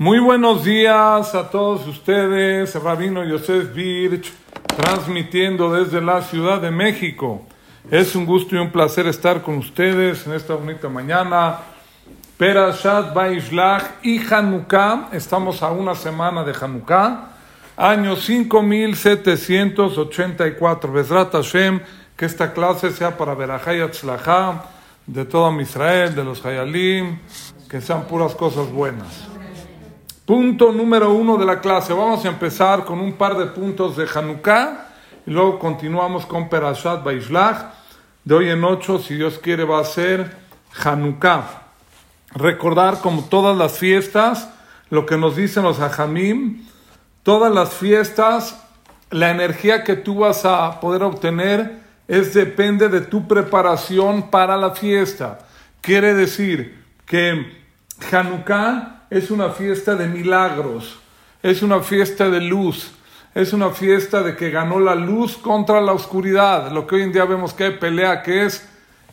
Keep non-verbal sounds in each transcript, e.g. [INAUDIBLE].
Muy buenos días a todos ustedes, Rabino Yosef Birch, transmitiendo desde la Ciudad de México. Es un gusto y un placer estar con ustedes en esta bonita mañana. Perashat Baishlach y Hanukkah, estamos a una semana de Hanukkah, año 5784. Bezrat Hashem, que esta clase sea para Berajay Atzlachá, de todo Israel, de los Hayalim, que sean puras cosas buenas. Punto número uno de la clase. Vamos a empezar con un par de puntos de Hanukkah y luego continuamos con Perashat Baishlach. De hoy en ocho, si Dios quiere, va a ser Hanukkah. Recordar como todas las fiestas, lo que nos dicen los Hajamim, todas las fiestas, la energía que tú vas a poder obtener es depende de tu preparación para la fiesta. Quiere decir que Hanukkah es una fiesta de milagros, es una fiesta de luz, es una fiesta de que ganó la luz contra la oscuridad, lo que hoy en día vemos que hay pelea que es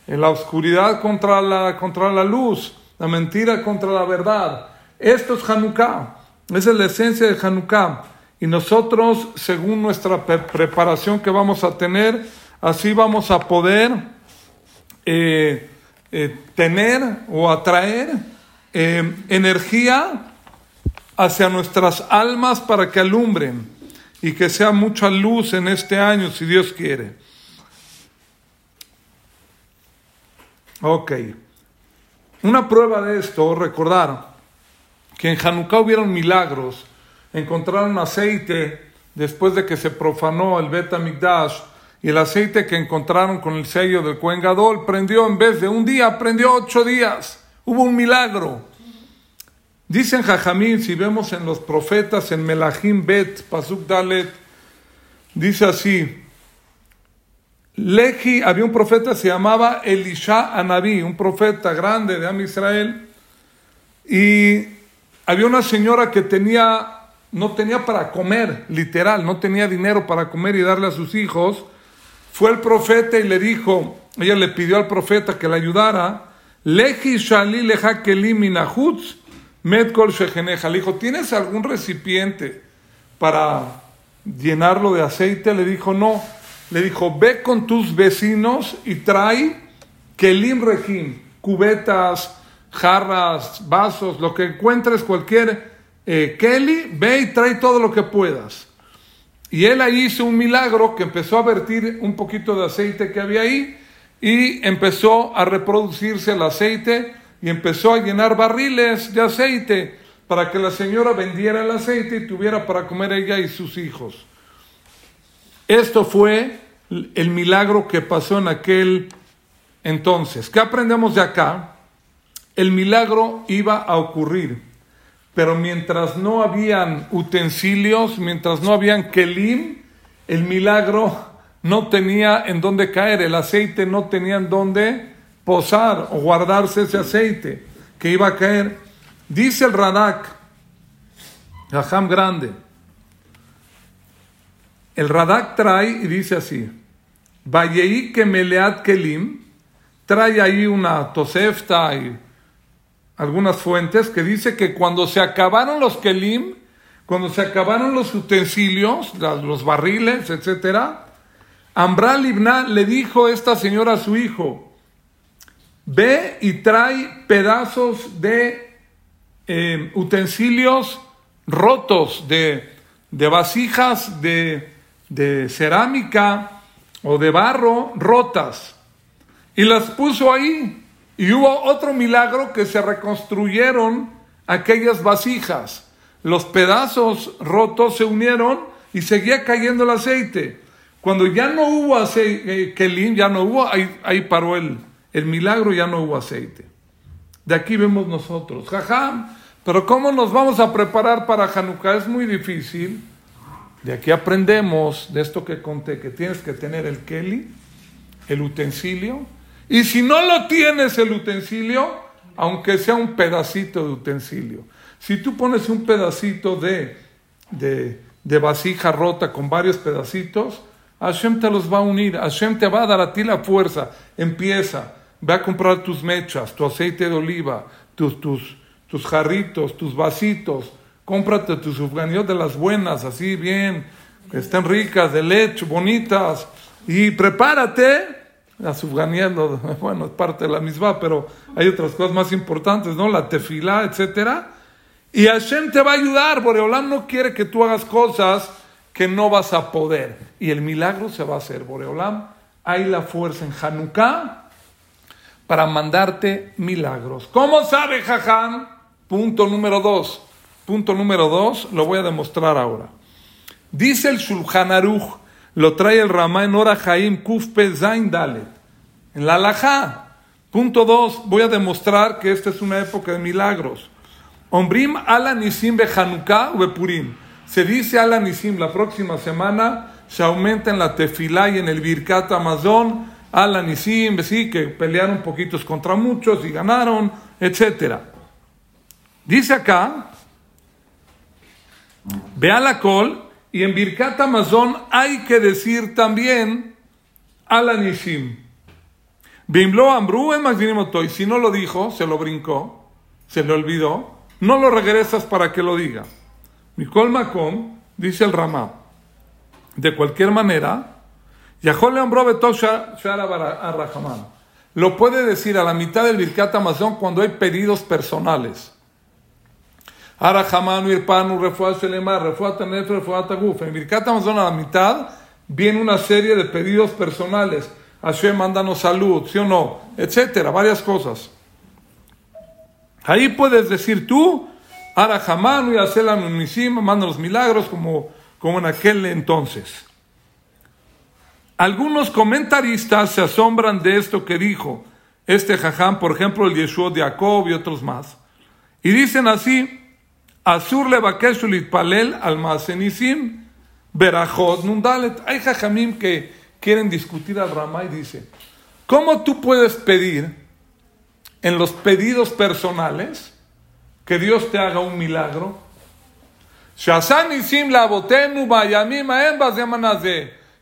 la oscuridad contra la, contra la luz, la mentira contra la verdad. Esto es Hanukkah, esa es la esencia de Hanukkah. Y nosotros, según nuestra preparación que vamos a tener, así vamos a poder eh, eh, tener o atraer eh, energía hacia nuestras almas para que alumbren y que sea mucha luz en este año, si Dios quiere. Ok. Una prueba de esto, recordar que en Hanukkah hubieron milagros, encontraron aceite después de que se profanó el Bet y el aceite que encontraron con el sello del Kohen Gadol prendió en vez de un día, prendió ocho días. Hubo un milagro. Dicen Jajamín, si vemos en los profetas, en Melahim Bet, Pasuk Dalet, dice así, Leji, había un profeta, se llamaba Elisha Anabí, un profeta grande de Am Israel, y había una señora que tenía, no tenía para comer, literal, no tenía dinero para comer y darle a sus hijos, fue el profeta y le dijo, ella le pidió al profeta que la ayudara, Leji Shali Leja Kelim Medkol Shegeneja. Le dijo, ¿tienes algún recipiente para llenarlo de aceite? Le dijo, no. Le dijo, ve con tus vecinos y trae Kelim Rejim, cubetas, jarras, vasos, lo que encuentres, cualquier eh, Kelly, ve y trae todo lo que puedas. Y él ahí hizo un milagro que empezó a vertir un poquito de aceite que había ahí y empezó a reproducirse el aceite y empezó a llenar barriles de aceite para que la señora vendiera el aceite y tuviera para comer ella y sus hijos. Esto fue el milagro que pasó en aquel entonces. ¿Qué aprendemos de acá? El milagro iba a ocurrir, pero mientras no habían utensilios, mientras no habían kelim, el milagro no tenía en dónde caer, el aceite no tenía en dónde posar o guardarse ese aceite que iba a caer. Dice el Radak, Raham grande, el Radak trae y dice así, Vayei que meleat kelim, trae ahí una tosefta y algunas fuentes que dice que cuando se acabaron los kelim, cuando se acabaron los utensilios, los barriles, etcétera, Ambral Libna le dijo esta señora a su hijo, ve y trae pedazos de eh, utensilios rotos, de, vasijas de, de cerámica o de barro rotas, y las puso ahí. Y hubo otro milagro que se reconstruyeron aquellas vasijas. Los pedazos rotos se unieron y seguía cayendo el aceite. Cuando ya no hubo aceite, eh, ya no hubo, ahí, paró el, el milagro, ya no hubo aceite. De aquí vemos nosotros, jajam, pero ¿cómo nos vamos a preparar para Hanukkah? Es muy difícil. De aquí aprendemos de esto que conté, que tienes que tener el keli, el utensilio, y si no lo tienes el utensilio, aunque sea un pedacito de utensilio, si tú pones un pedacito de, de, de vasija rota con varios pedacitos, Hashem te los va a unir, Hashem te va a dar a ti la fuerza. Empieza, ve a comprar tus mechas, tu aceite de oliva, tus, tus, tus jarritos, tus vasitos, cómprate tus sufganiot de las buenas, así bien, que estén ricas, de leche, bonitas, y prepárate. La sufganiot, [LAUGHS] bueno, es parte de la misma, pero hay otras cosas más importantes, ¿no? La tefilá, etcétera. Y Hashem te va a ayudar, Boreolam no quiere que tú hagas cosas que no vas a poder. Y el milagro se va a hacer, Boreolam. Hay la fuerza en Hanukkah para mandarte milagros. ¿Cómo sabe Jajam? Punto número dos. Punto número dos, lo voy a demostrar ahora. Dice el Shulchan Aruch, lo trae el Ramá en Ora Jaim Kufpe Zain Dalet. En la Alajá. Punto dos, voy a demostrar que esta es una época de milagros. Ombrim ala nisim be Hanukkah Purim. Se dice ala nisim la próxima semana, se aumenta en la tefilá y en el birkat Amazon, ala nisim, sí, que pelearon poquitos contra muchos y ganaron, etc. Dice acá, ve a la col, y en birkat Amazon hay que decir también ala nisim. Bimlo ambru y si no lo dijo, se lo brincó, se le olvidó, no lo regresas para que lo diga. Mikol Makom, dice el Ramá, de cualquier manera, Yahole lo puede decir a la mitad del Birkat Amazon cuando hay pedidos personales. Arahamanu, Irpanu, Refuat Shelemar, Refuat Anet, Refuat. En Birkat Amazon a la mitad viene una serie de pedidos personales. Hashem, mándanos salud, sí o no, etcétera, varias cosas. Ahí puedes decir tú, Ara Hamanu y Aselam manda los milagros como, como en aquel entonces. Algunos comentaristas se asombran de esto que dijo este jajam, por ejemplo, el Yeshua de Jacob y otros más. Y dicen así, Azur le palel al masenisim berajot nundalet. Hay jajamim que quieren discutir al Ramá y dice, ¿cómo tú puedes pedir en los pedidos personales, que Dios te haga un milagro.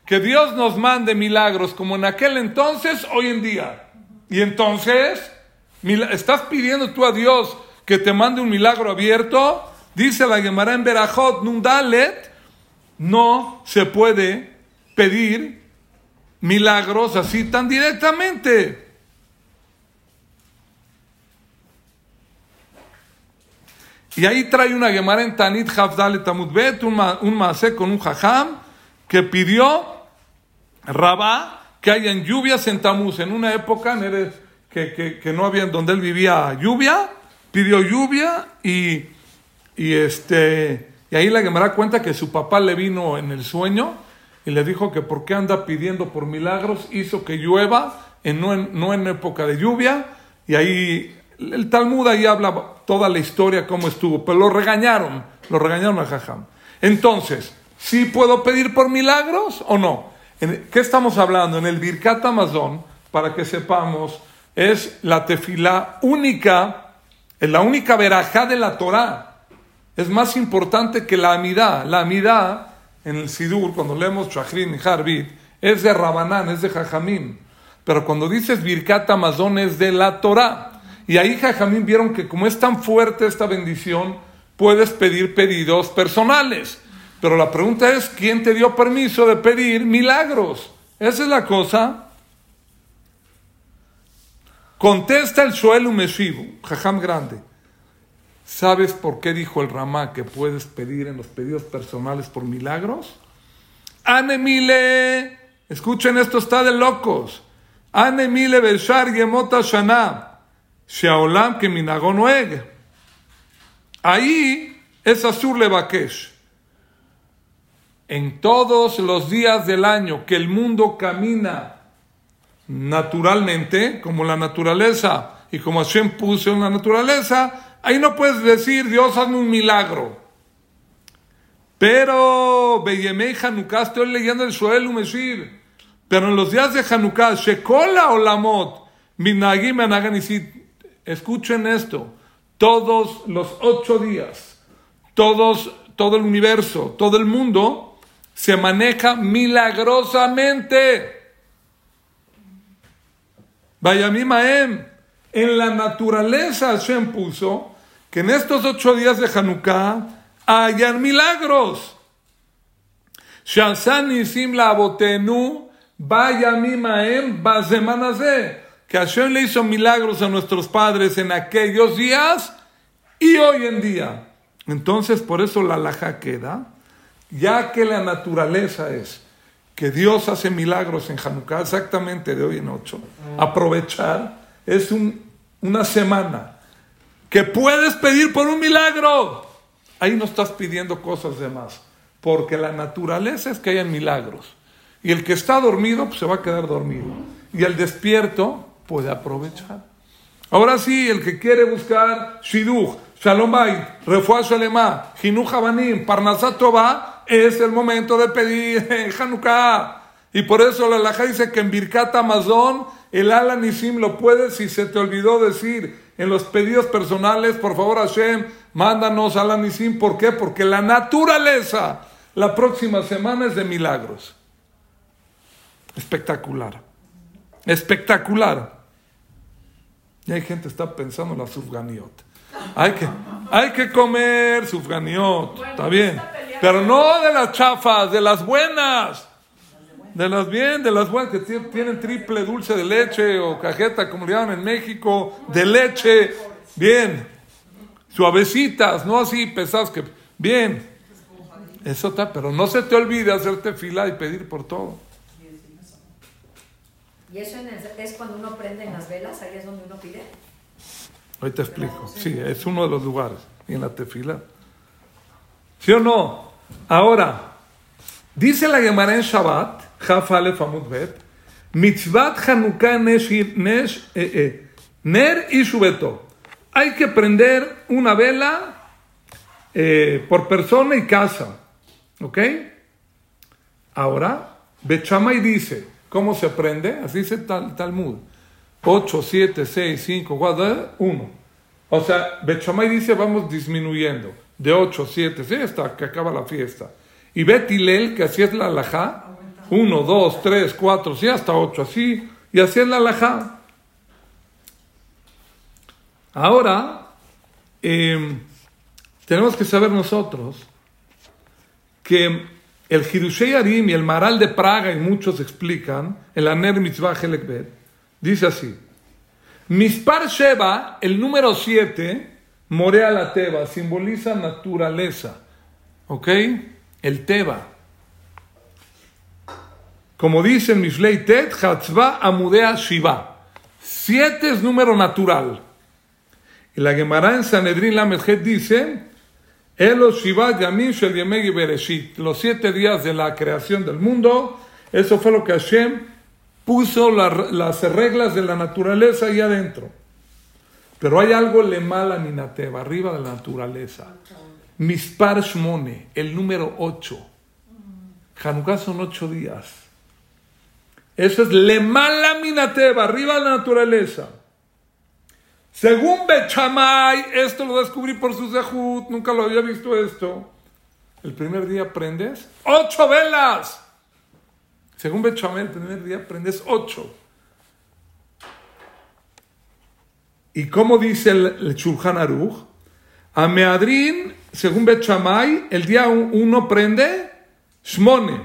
Que Dios nos mande milagros como en aquel entonces, hoy en día. Y entonces, ¿estás pidiendo tú a Dios que te mande un milagro abierto? Dice la Gemara en Berajot, Nundalet, no se puede pedir milagros así tan directamente. Y ahí trae una Gemara en Tanit Hafdal Tamudbet, un, un maase con un jajam, que pidió Rabá que hayan lluvias en Tamuz. En una época que, que, que, no había donde él vivía lluvia, pidió lluvia y, y, este, y ahí la Gemara cuenta que su papá le vino en el sueño y le dijo que por qué anda pidiendo por milagros, hizo que llueva, en, no, en, no en época de lluvia, y ahí el Talmud ahí habla toda la historia, cómo estuvo, pero lo regañaron, lo regañaron a Jajam. Entonces, ¿sí puedo pedir por milagros o no? ¿Qué estamos hablando? En el Birkat Amazon, para que sepamos, es la tefilá única, es la única verajá de la Torah. Es más importante que la amidad. La amidad, en el Sidur, cuando leemos Shachrin y Harbit, es de Rabanán, es de Jajamim. Pero cuando dices Birkat Amazon es de la Torah. Y ahí Jajamín vieron que como es tan fuerte esta bendición, puedes pedir pedidos personales. Pero la pregunta es, ¿quién te dio permiso de pedir milagros? Esa es la cosa. Contesta el suelo Meshivu, Jajam grande. ¿Sabes por qué dijo el Ramá que puedes pedir en los pedidos personales por milagros? Anemile, escuchen esto, está de locos. Anemile Beshar Gemota Shana. Shaolam que minagonoeg. Ahí es Azur Levakesh. En todos los días del año que el mundo camina naturalmente, como la naturaleza y como Hashem puso en la naturaleza, ahí no puedes decir Dios hazme un milagro. Pero Beyemei Hanukkah, estoy leyendo el Shoel Umeshir. Pero en los días de Hanukkah, Shekola Olamot, Minagim Anaganisit, escuchen esto, todos los ocho días, todos, todo el universo, todo el mundo se maneja milagrosamente. Vaya mi Maem, en la naturaleza Hashem puso que en estos ocho días de Hanukkah hayan milagros. Nisim la abotenu, vaya mimaem, que Hashem le hizo milagros a nuestros padres en aquellos días y hoy en día. Entonces, por eso la laja queda, ya que la naturaleza es que Dios hace milagros en Hanukkah, exactamente de hoy en ocho, aprovechar, es una semana que puedes pedir por un milagro. Ahí no estás pidiendo cosas de más, porque la naturaleza es que hayan milagros. Y el que está dormido, pues se va a quedar dormido. Y el despierto puede aprovechar. Ahora sí, el que quiere buscar Shidduch, Shalom Bait, Refuah Shalema, Jinuj Habanim, Parnasat es el momento de pedir [LAUGHS] Hanukkah. Y por eso la Laja dice que en Birkat Amazon el Ala Nisim lo puedes si se te olvidó decir en los pedidos personales, por favor Hashem, mándanos Ala Nisim. ¿Por qué? Porque la naturaleza la próxima semana es de milagros. Espectacular. Espectacular. Y hay gente que está pensando en la sufganiot. Hay que, hay que comer sufganiot, está bien. Pero no de las chafas, de las buenas. De las bien, de las buenas que tienen triple dulce de leche o cajeta, como le llaman en México, de leche. Bien. Suavecitas, no así pesadas que. Bien. Eso está, pero no se te olvide hacerte fila y pedir por todo. ¿Y eso es cuando uno prende en las velas? ¿Ahí es donde uno pide? Hoy te explico. Sí, es uno de los lugares. en la tefila. ¿Sí o no? Ahora, dice la Gemara en Shabbat, Jafale Famud Bet, Mitzvat Hanukkah eh, eh, Ner y Shubeto. Hay que prender una vela eh, por persona y casa. ¿Ok? Ahora, Bechamay dice, ¿Cómo se aprende? Así dice el Talmud. 8, 7, 6, 5, 4, 1. O sea, Bechamay dice vamos disminuyendo. De 8, 7, 6 hasta que acaba la fiesta. Y Betilel, que así es la alajá. 1, 2, 3, 4, 6, hasta 8. Así. Y así es la alajá. Ahora, eh, tenemos que saber nosotros que el Hirushei Arim y el Maral de Praga, y muchos explican, el Aner Mitzvah Helekbet, dice así: Mispar Sheba, el número 7, Morea la Teba, simboliza naturaleza. ¿Ok? El Teba. Como dice en Mishlei Tet, Amudea Shiva. Siete es número natural. Y la Gemara en Sanedrin Lamed dice los siete días de la creación del mundo, eso fue lo que Hashem puso las reglas de la naturaleza ahí adentro. Pero hay algo le mala minateva, arriba de la naturaleza. Mispar Shmone, el número 8. Hanukkah son ocho días. Eso es le mala minateva, arriba de la naturaleza. Según Bechamay, esto lo descubrí por su zehut, nunca lo había visto esto. El primer día prendes ocho velas. Según Bechamay, el primer día prendes ocho. Y como dice el, el Aruch, a Meadrin, según Bechamay, el día uno prende Shmone.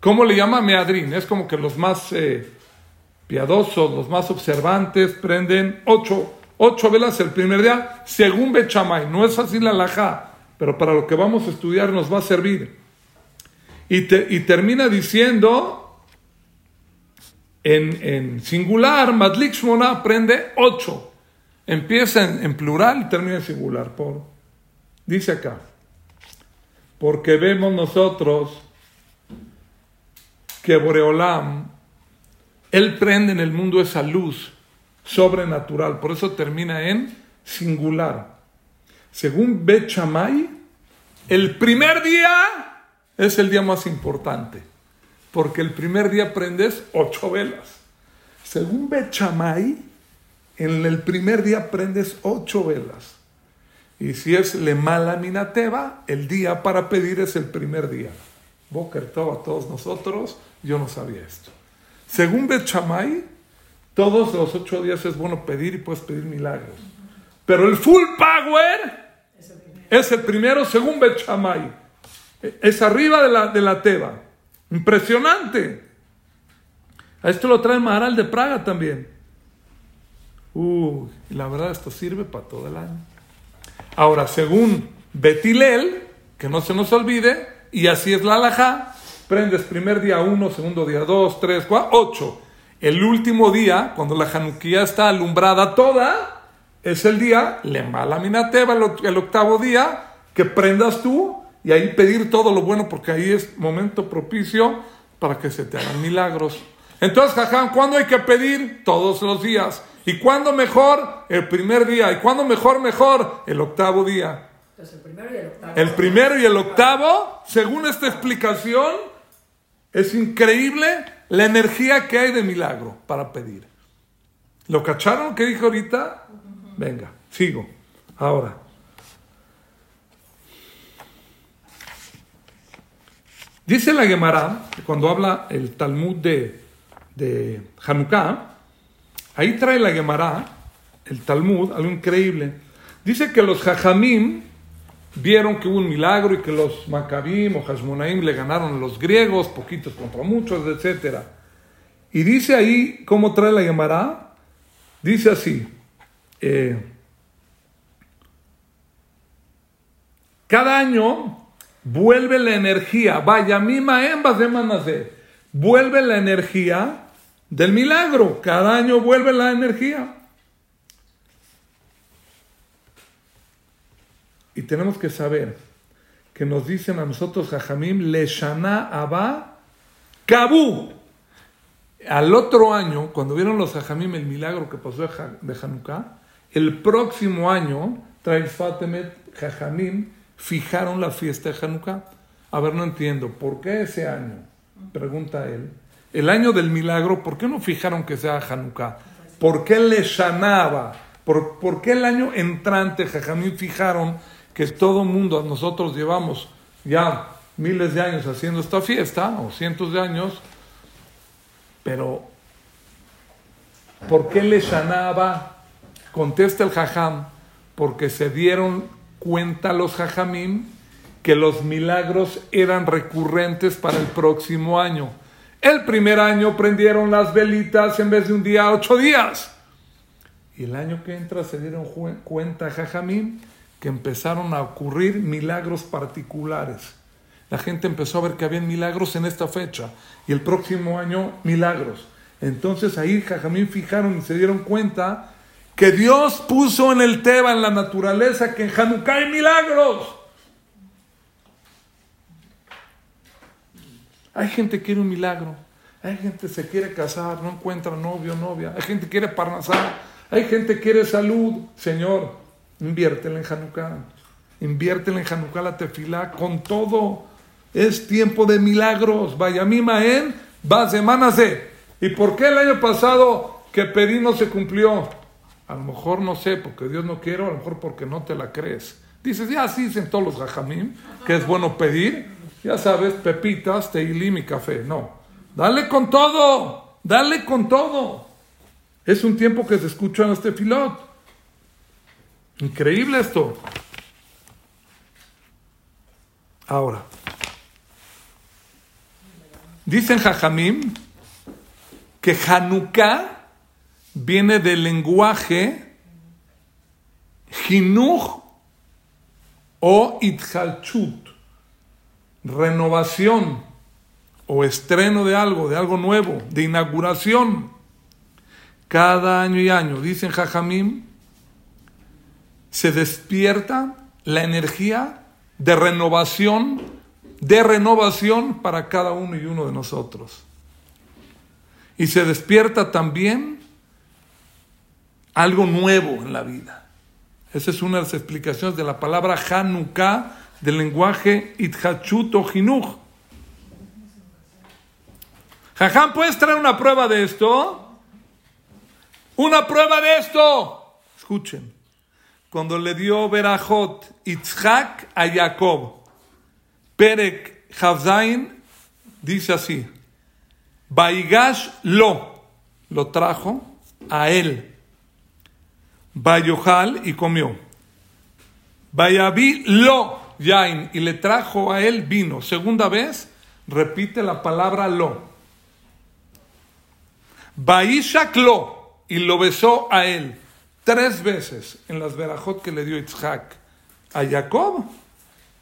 ¿Cómo le llama Meadrin? Es como que los más eh, piadosos, los más observantes, prenden ocho, ocho velas el primer día, según Bechamay. No es así la laja, pero para lo que vamos a estudiar nos va a servir. Y, termina diciendo en, singular, Madlik Shmona prende ocho. Empieza en, plural y termina en singular. Por, dice acá, porque vemos nosotros que Boreolam él prende en el mundo esa luz sobrenatural, por eso termina en singular. Según Bet el primer día es el día más importante, porque el primer día prendes ocho velas. Según Bet en el primer día prendes ocho velas. Y si es le mala minateba, el día para pedir es el primer día. Boker a todos nosotros, yo no sabía esto. Según Bet todos los ocho días es bueno pedir y puedes pedir milagros. Pero el full power es el primero según Bet Shammai. Es arriba de la, de la Teba. Impresionante. A esto lo trae Maharal de Praga también. Uh, y la verdad esto sirve para todo el año. Ahora, según Betilel, que no se nos olvide, y así es la alajá, prendes primer día uno, segundo día dos, tres, cuatro, ocho. El último día, cuando la Januquía está alumbrada toda, es el día, le mala minateba, el octavo día, que prendas tú y ahí pedir todo lo bueno, porque ahí es momento propicio para que se te hagan milagros. Entonces, Jajam, ¿cuándo hay que pedir? Todos los días. ¿Y cuándo mejor? El primer día. ¿Y cuándo mejor, mejor? El octavo día. Entonces, el primero y el octavo. El primero y el octavo, según esta explicación, es increíble la energía que hay de milagro para pedir. ¿Lo cacharon que dije ahorita? Venga, sigo. Ahora. Dice la Gemara, cuando habla el Talmud de, de Hanukkah, ahí trae la Gemara, el Talmud, algo increíble. Dice que los Jajamim vieron que hubo un milagro y que los Maccabim o Hashmonaim le ganaron a los griegos, poquitos contra muchos, etc. Y dice ahí, ¿cómo trae la Gemara? Dice así, eh, cada año vuelve la energía, vaya mima ambas de vuelve la energía del milagro, cada año vuelve la energía. Y tenemos que saber que nos dicen a nosotros, Jajamim, Leshana Abba Kabu. Al otro año, cuando vieron los Jajamim el milagro que pasó de Hanukkah, el próximo año, Fatemet, Jajamim, fijaron la fiesta de Hanukkah. A ver, no entiendo, ¿por qué ese año? Pregunta él. El año del milagro, ¿por qué no fijaron que sea Hanukkah? ¿Por qué le ¿Por, ¿Por qué el año entrante Jajamim fijaron que todo mundo, nosotros llevamos ya miles de años haciendo esta fiesta, o cientos de años, pero ¿por qué le sanaba? Contesta el jajam, porque se dieron cuenta los jajamim que los milagros eran recurrentes para el próximo año. El primer año prendieron las velitas en vez de un día, ocho días. Y el año que entra se dieron cuenta jajamim que empezaron a ocurrir milagros particulares. La gente empezó a ver que había milagros en esta fecha y el próximo año milagros. Entonces ahí Jajamín fijaron y se dieron cuenta que Dios puso en el Teba, en la naturaleza, que en Hanukkah hay milagros. Hay gente que quiere un milagro. Hay gente que se quiere casar, no encuentra novio, novia. Hay gente que quiere parnasar. Hay gente que quiere salud. Señor, Inviértela en Hanukkah. Inviértela en Hanukkah la tefilá con todo. Es tiempo de milagros. Vaya mi maen, va semanas de. ¿Y por qué el año pasado que pedí no se cumplió? A lo mejor no sé, porque Dios no quiere, a lo mejor porque no te la crees. Dices, ya así dicen todos los gajamim, que es bueno pedir. Ya sabes, pepitas, teilim y café. No. Dale con todo. Dale con todo. Es un tiempo que se escucha en este filot. Increíble esto. Ahora, dicen Jajamim que Hanukkah viene del lenguaje Jinuj o Itchalchut, renovación o estreno de algo, de algo nuevo, de inauguración. Cada año y año, dicen Jajamim, se despierta la energía de renovación, de renovación para cada uno y uno de nosotros. Y se despierta también algo nuevo en la vida. Esa es una de las explicaciones de la palabra Hanukkah del lenguaje Itchachut o Jinuj. ¿puedes traer una prueba de esto? Una prueba de esto. Escuchen cuando le dio Berajot Itzhak a Jacob. Perek Havzain dice así: Baigash lo, lo trajo a él. Bayojal y comió. Vayaví lo yain y le trajo a él vino. Segunda vez, repite la palabra lo. Baishak lo y lo besó a él tres veces en las verajot que le dio Itzhak a Jacob.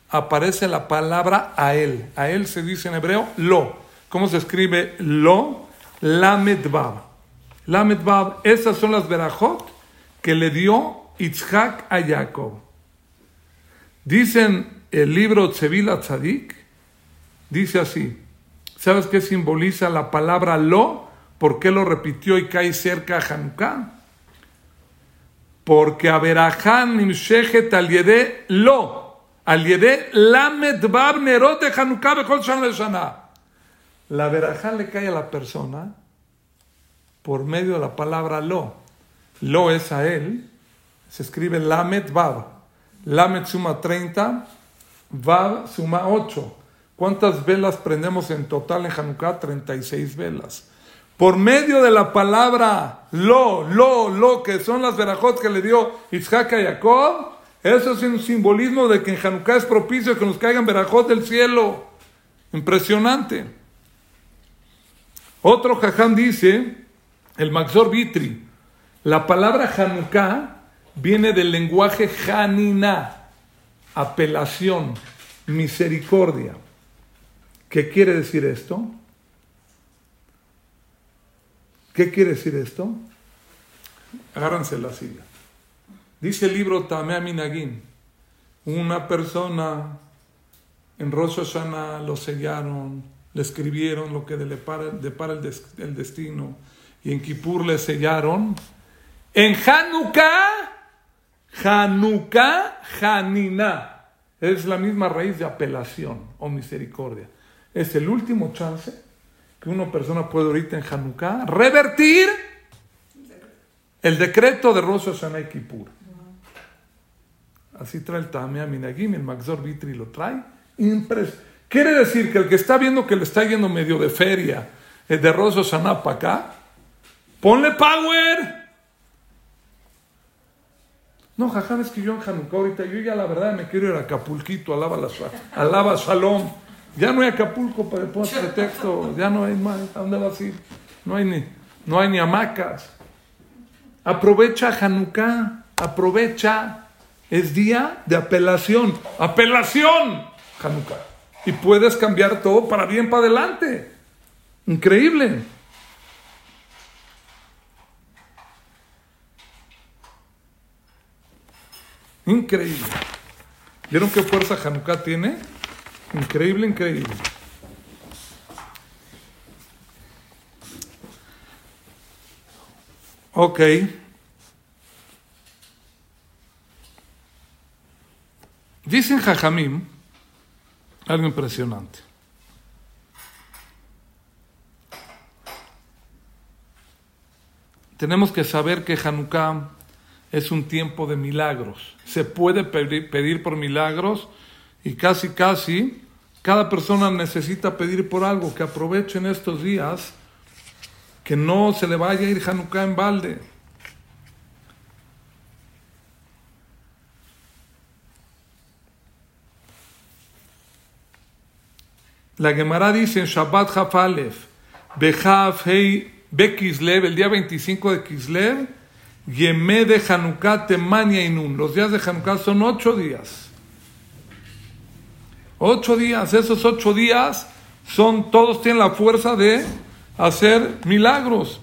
Aparece la palabra a él. A él se dice en hebreo lo. ¿Cómo se escribe lo? Lamedbab. Lamedbab. Esas son las verajot que le dio Itzhak a Jacob. Dicen el libro Tzevila Tzadik, dice así. ¿Sabes qué simboliza la palabra lo? ¿Por qué lo repitió y cae cerca a Hanukkah? Porque Aberahan Nimshechet al yede lo, al yede lamed bab nerot de Hanukkah bechol shana La Beraján le cae a la persona por medio de la palabra lo. Lo es a él, se escribe lamed bab. Lamed suma 30, bab suma 8. ¿Cuántas velas prendemos en total en Hanukkah? 36 velas por medio de la palabra lo, lo, lo, que son las verajot que le dio Isaac a Jacob, eso es un simbolismo de que en Hanukkah es propicio que nos caigan verajot del cielo. Impresionante. Otro jajam dice, el Maxor Vitri, la palabra Hanukkah viene del lenguaje Hanina, apelación, misericordia. ¿Qué quiere decir esto? ¿Qué quiere decir esto? Agárrense la silla. Dice el libro Tamea Minagin, una persona en Rosh lo sellaron, le escribieron lo que le depara, el, destino, y en Kippur le sellaron. En Hanukkah, Hanukkah, Hanina, es la misma raíz de apelación o misericordia. Es el último chance que una persona puede ahorita en Hanukkah revertir el decreto de Rosh Hashanah y Kippur. Así trae el Tamea Minagim, el Maxor Vitri lo trae. Quiere decir que el que está viendo que le está yendo medio de feria eh, de Rosh Hashanah para acá, ponle power. No, jajam, es que yo en Hanukkah ahorita, yo ya la verdad me quiero ir a Acapulquito, alaba, la, alaba Shalom. Ya no hay Acapulco para poner pretexto, ya no hay más. ¿A dónde vas a ir? No hay ni, no hay ni hamacas. Aprovecha Hanukkah, aprovecha. Es día de apelación. ¡Apelación! Hanukkah. Y puedes cambiar todo para bien para adelante. Increíble. Increíble. ¿Vieron qué fuerza Hanukkah tiene? Increíble, increíble. Ok. Dicen Jajamim algo impresionante. Tenemos que saber que Hanukkah es un tiempo de milagros. Se puede pedir por milagros y casi, casi, cada persona necesita pedir por algo, que aprovechen estos días, que no se le vaya a ir Hanukkah en balde. La Gemara dice en Shabbat Hafalef, Behaf Hei Bekislev, el día 25 de Kislev, Yemé de Hanukkah Temania Inun. Los días de Hanukkah son ocho días. Ocho días, esos ocho días son, todos tienen la fuerza de hacer milagros.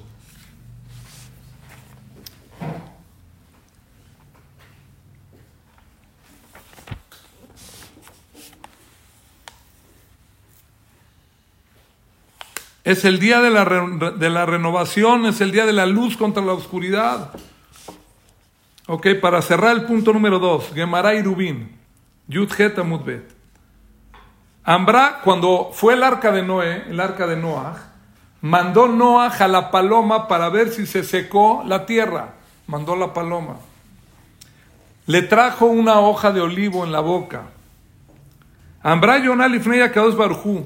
Es el día de la, de la, renovación, es el día de la luz contra la oscuridad. Ok, para cerrar el punto número dos, Gemara y Rubín, Yud Amudbet. Ambra, cuando fue el arca de Noé, el arca de Noah, mandó Noah a la paloma para ver si se secó la tierra. Mandó la paloma. Le trajo una hoja de olivo en la boca. Ambra Yonal Ifneya Kados Barjú.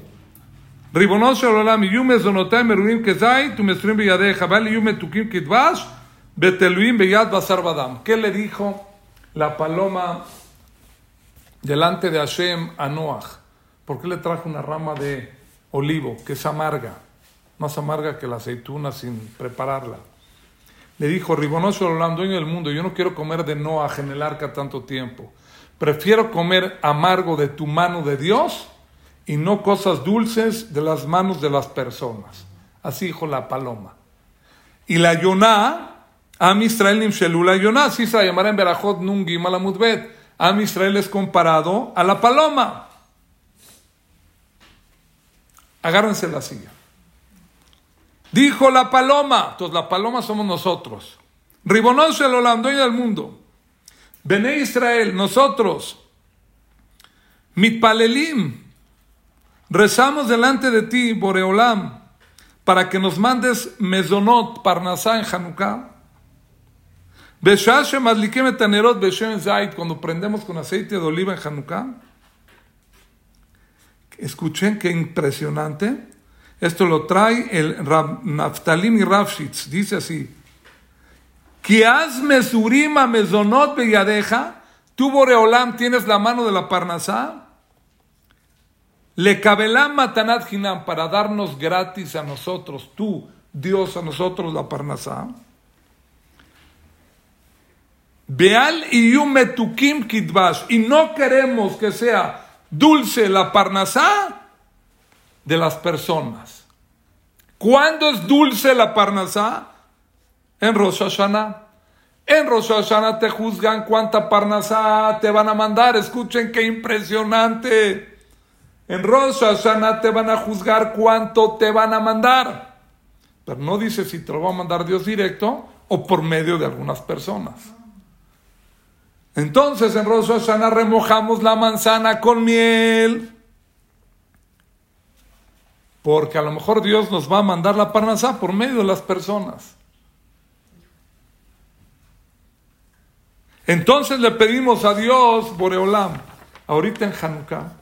Ribonos Shalolam, Yume Zonotai Meruim Kezai, tu Mestrim Biyadeja, Vale Yume Tukim Kidvash, Beteluim Beyad Basar Badam. ¿Qué le dijo la paloma delante de Hashem a Noach? ¿Por qué le trajo una rama de olivo que es amarga? Más amarga que la aceituna sin prepararla. Le dijo, Ribonoso Olam, dueño del mundo, yo no quiero comer de Noach en el arca tanto tiempo. Prefiero comer amargo de tu mano de Dios y no cosas dulces de las manos de las personas. Así dijo la paloma. Y la Yoná, Am Israel Nimshelula Yoná, así se llamará en Berajot Nungi Malamudbet. Am Israel es comparado a la paloma. Agárrense la silla. Dijo la paloma, entonces la paloma somos nosotros. Ribonón Shelolam, dueño del mundo. Bene Israel, nosotros. Mitpalelim, rezamos delante de ti, Boreolam, para que nos mandes mezonot parnasá en Hanukkah. Cuando prendemos con aceite de oliva en Hanukkah. Escuchen qué impresionante. Esto lo trae el Rab, Naftalim y Rafshitz. Dice así. Mesurima mezonot beyadeja. Tú, Boreolam, tienes la mano de la Parnasá. Le cabelá matanat hinam para darnos gratis a nosotros, tú, Dios, a nosotros la Parnasá. Beal y yumetukim kidbash. Y no queremos que sea dulce la Parnasá de las personas. ¿Cuándo es dulce la Parnasá? En Rosh Hashanah. En Rosh Hashanah te juzgan cuánta Parnasá te van a mandar. Escuchen qué impresionante. En Rosh Hashanah te van a juzgar cuánto te van a mandar. Pero no dice si te lo va a mandar Dios directo o por medio de algunas personas. Entonces en Rosh Hashanah remojamos la manzana con miel. Porque a lo mejor Dios nos va a mandar la parnasá por medio de las personas. Entonces le pedimos a Dios, Boreolam, ahorita en Hanukkah,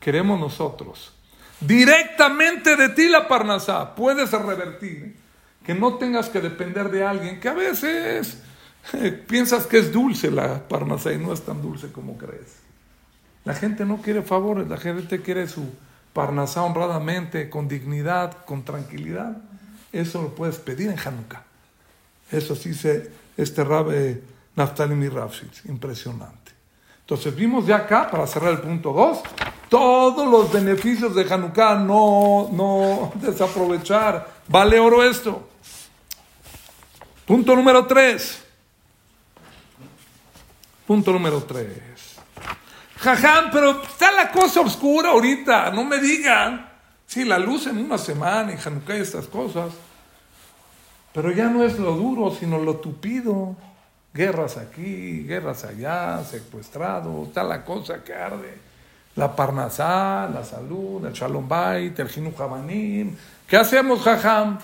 queremos nosotros, directamente de ti la parnasá, puedes revertir, que no tengas que depender de alguien, que a veces [LAUGHS] piensas que es dulce la parnasá y no es tan dulce como crees. La gente no quiere favores, la gente quiere su parnasá honradamente, con dignidad, con tranquilidad. Eso lo puedes pedir en Hanukkah. Eso sí se, este Naftalim y Rafshitz, impresionante. Entonces vimos de acá, para cerrar el punto 2, todos los beneficios de Hanukkah, no, no [LAUGHS] desaprovechar. Vale oro esto. Punto número 3. Punto número 3. Jajam, pero está la cosa oscura ahorita, no me digan. Sí, la luz en una semana y Hanukkah estas cosas. Pero ya no es lo duro, sino lo tupido. Guerras aquí, guerras allá, secuestrado, está la cosa que arde. La parnasá, la salud, el shalom bait, el jinu jabanim. ¿Qué hacemos, jajam?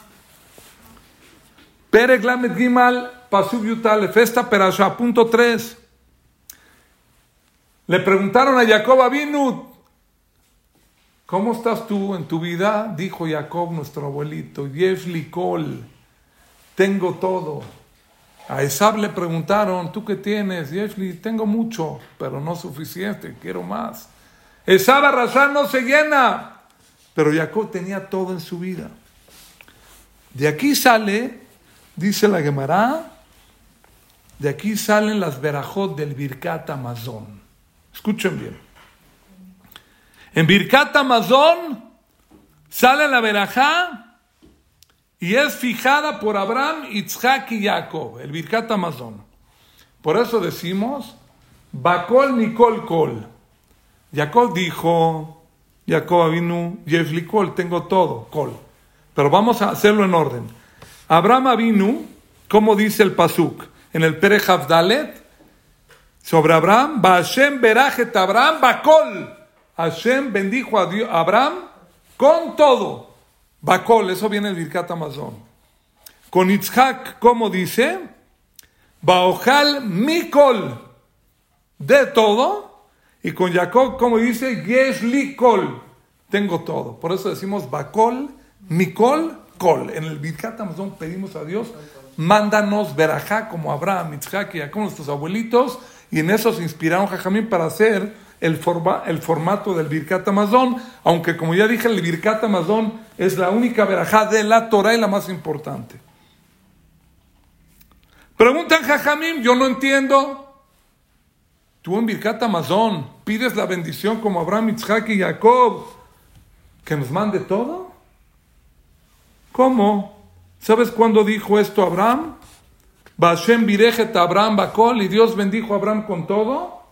Perek lamed gimal, pasub yutal, festa perasha, punto 3. Le preguntaron a Jacob Abinut, ¿cómo estás tú en tu vida? Dijo Jacob, nuestro abuelito, Yeflikol, tengo todo. A Esab le preguntaron, ¿tú qué tienes? Yefli, tengo mucho, pero no suficiente, quiero más. Esab Arrasán no se llena, pero Jacob tenía todo en su vida. De aquí sale, dice la Gemara, de aquí salen las verajot del Birkat Amazon. Escuchen bien. En Birkat Amazon sale la verajá y es fijada por Abraham, Isaac y Jacob, el Birkat Amazon. Por eso decimos, Bakol Nikol Kol. Jacob dijo, Jacob vino, Kol, tengo todo, Kol. Pero vamos a hacerlo en orden. Abraham vino, como dice el Pasuk, en el Pere Dalet, sobre Abraham, Hashem Berajet Abraham Bakol. Hashem bendijo a, Dios, Abraham con todo. Bakol, eso viene el Birkat Amazon. Con Itzhak, como dice, Baojal Mikol, de todo. Y con Jacob, como dice, Yeshli Kol, tengo todo. Por eso decimos Bakol, Mikol, Kol. En el Birkat Amazon pedimos a Dios mándanos verajá como Abraham, Isaac y Jacob, nuestros abuelitos, y en eso se inspiraron Jajamín para hacer el, el formato del Birkat Amazon, aunque como ya dije, el Birkat Amazon es la única verajá de la Torah y la más importante. Preguntan Jajamim, yo no entiendo. Tú en Birkat Amazon pides la bendición como Abraham, Isaac y Jacob, que nos mande todo. ¿Cómo? ¿Sabes cuándo dijo esto Abraham? Bashem virejet Abraham bakol y Dios bendijo a Abraham con todo.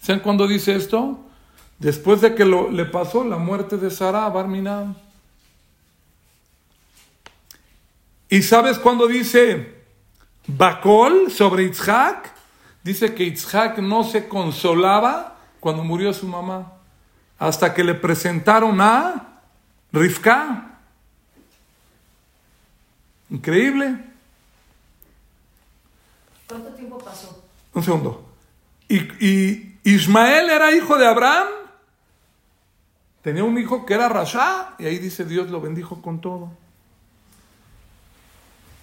¿Saben cuándo dice esto? Después de que le pasó la muerte de Sara, Barminam. ¿Y sabes cuándo dice Bakol sobre Isaac? Dice que Isaac no se consolaba cuando murió su mamá, hasta que le presentaron a Rivka. Increíble. ¿Cuánto tiempo pasó? Un segundo. Y, Ismael era hijo de Abraham. Tenía un hijo que era Rasha, y ahí dice Dios lo bendijo con todo.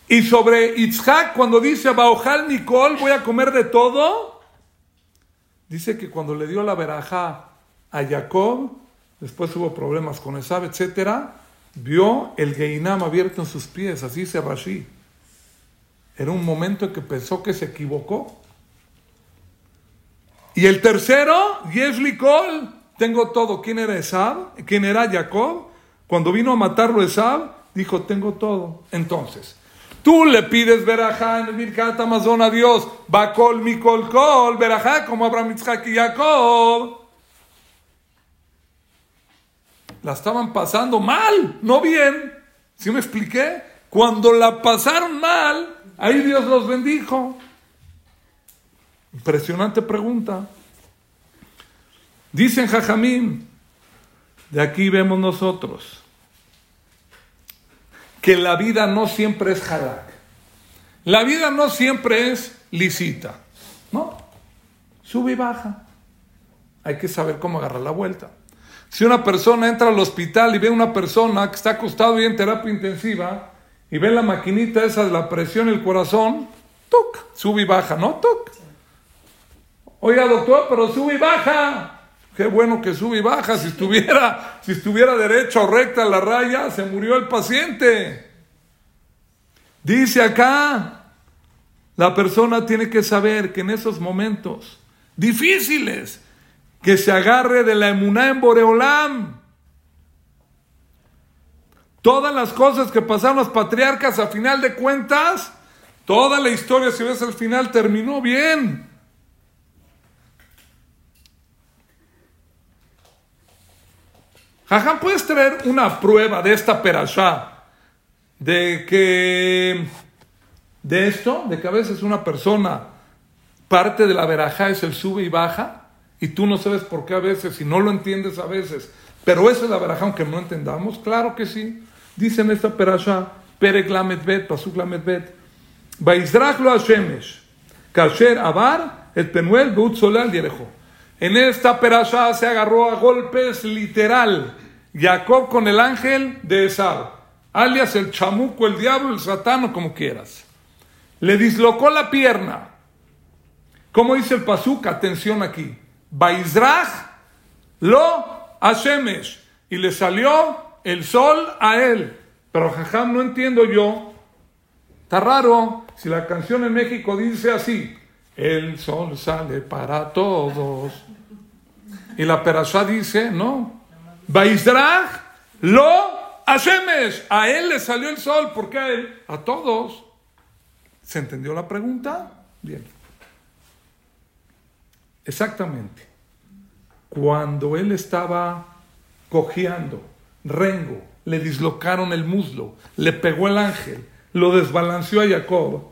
Y sobre Isaac, cuando dice Baojal Nicol, voy a comer de todo, dice que cuando le dio la veraja a Jacob, después hubo problemas con Esab, etcétera, vio el Geinam abierto en sus pies, así dice Rashi. Era un momento en que pensó que se equivocó. Y el tercero, Yesli Kol, tengo todo. ¿Quién era Esab? ¿Quién era Jacob? Cuando vino a matarlo Esab, dijo, tengo todo. Entonces, tú le pides verajá en el Birkat Amazon a Dios, Bakol, Mikol, Kol, verajá, como Abraham, Isaac y Jacob. La estaban pasando mal, no bien. ¿Sí me expliqué? Cuando la pasaron mal, ahí Dios los bendijo. Impresionante pregunta. Dicen Jajamín, de aquí vemos nosotros, que la vida no siempre es halak. La vida no siempre es lisita. ¿No? Sube y baja. Hay que saber cómo agarrar la vuelta. Si una persona entra al hospital y ve a una persona que está acostado y en terapia intensiva y ve la maquinita esa de la presión el corazón, ¡tuc! Sube y baja, ¿no? ¡Tuc! Oiga, doctor, pero sube y baja. Qué bueno que sube y baja. Si estuviera, [LAUGHS] si estuviera derecha o recta la raya, se murió el paciente. Dice acá, la persona tiene que saber que en esos momentos difíciles, que se agarre de la emuná en Boreolam. Todas las cosas que pasaron los patriarcas a final de cuentas, toda la historia, si ves al final, terminó bien. Jajam, ¿puedes traer una prueba de esta perashá? De que, de esto, de que a veces una persona, parte de la verajá es el sube y baja, y tú no sabes por qué a veces, y no lo entiendes a veces, pero eso es la verajá, aunque no entendamos, claro que sí. Dice en esta perashá, Perek Lamed Bet, Pasuk Lamed Bet, Baizrach lo Hashemesh, Kasher Abar, el Penuel Beut Solal Yerejo. En esta perashá se agarró a golpes literal Jacob con el ángel de Esab, alias el chamuco, el diablo, el satano, como quieras. Le dislocó la pierna. ¿Cómo dice el pasuk? Atención aquí. Baizrach lo Hashemesh. Y le salió el sol a él. Pero jajam, no entiendo yo. Está raro si la canción en México dice así. El sol sale para todos. Y la perashá dice, no. Baizrach lo Hashemesh. A él le salió el sol. ¿Por qué a él? A todos. ¿Se entendió la pregunta? Bien. Exactamente. Cuando él estaba cojeando, rengo, le dislocaron el muslo, le pegó el ángel, lo desbalanceó a Jacob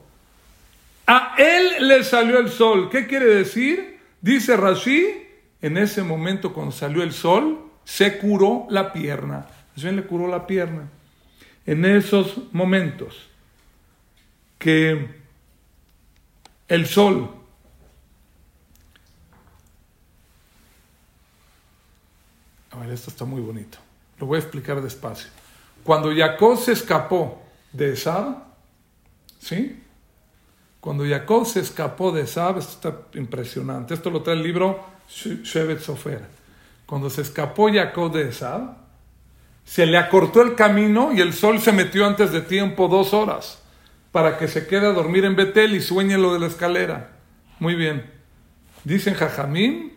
a él le salió el sol. ¿Qué quiere decir? Dice Rashi, en ese momento cuando salió el sol, se curó la pierna. Hashem le curó la pierna. En esos momentos que el sol A ver, esto está muy bonito. Lo voy a explicar despacio. Cuando Jacob se escapó de Esab, ¿Sí? Cuando Jacob se escapó de Esab, esto está impresionante. Esto lo trae el libro Shevet Sofer. Cuando se escapó Jacob de Esab, se le acortó el camino y el sol se metió antes de tiempo dos horas para que se quede a dormir en Betel y sueñe lo de la escalera. Muy bien. Dicen Jajamín,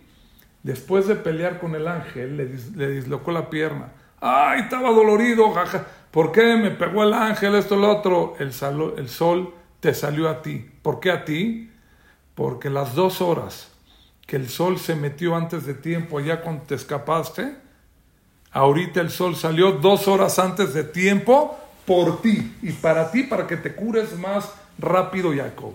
después de pelear con el ángel, le, dislocó la pierna. ¡Ay, estaba dolorido! Jaja. ¿Por qué me pegó el ángel? Esto, lo otro. El, el sol te salió a ti. ¿Por qué a ti? Porque las dos horas que el sol se metió antes de tiempo, ya cuando te escapaste, ahorita el sol salió dos horas antes de tiempo por ti y para ti, para que te cures más rápido, Jacob.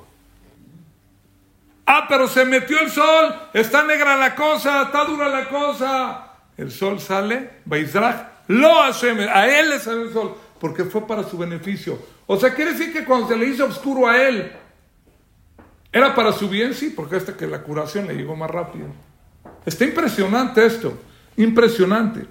Ah, pero se metió el sol, está negra la cosa, está dura la cosa. El sol sale, Baizrach, lo hace, a él le sale el sol, porque fue para su beneficio. O sea, quiere decir que cuando se le hizo oscuro a él, era para su bien, sí, porque hasta que la curación le llegó más rápido. Está impresionante esto, impresionante.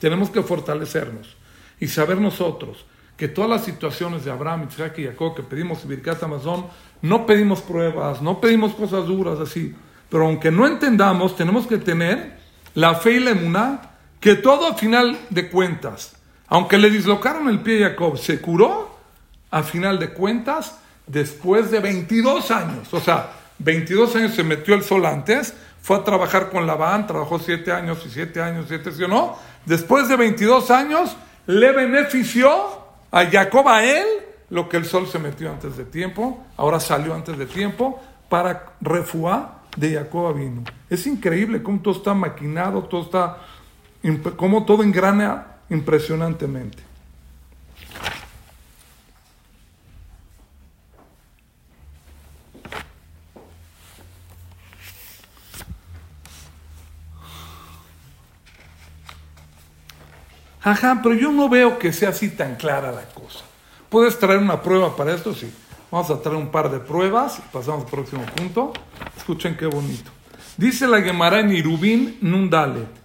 Tenemos que fortalecernos y saber nosotros que todas las situaciones de Abraham, Isaac y Jacob que pedimos Birkat Amazon, no pedimos pruebas, no pedimos cosas duras así. Pero aunque no entendamos, tenemos que tener la fe y la emuná, que todo a final de cuentas, aunque le dislocaron el pie a Jacob, se curó a final de cuentas después de 22 años. O sea, 22 años se metió el sol antes, fue a trabajar con Labán, trabajó 7 años y 7 años, 7 ¿sí o no? Después de 22 años le benefició a Jacob, a él, lo que el sol se metió antes de tiempo, ahora salió antes de tiempo, para refuar de Jacob vino. Es increíble cómo todo está maquinado, todo está, cómo todo engrana impresionantemente. Ajá, pero yo no veo que sea así tan clara la cosa. ¿Puedes traer una prueba para esto? Sí. Vamos a traer un par de pruebas y pasamos al próximo punto. Escuchen qué bonito. Dice la Gemara en Irubín Nundalet.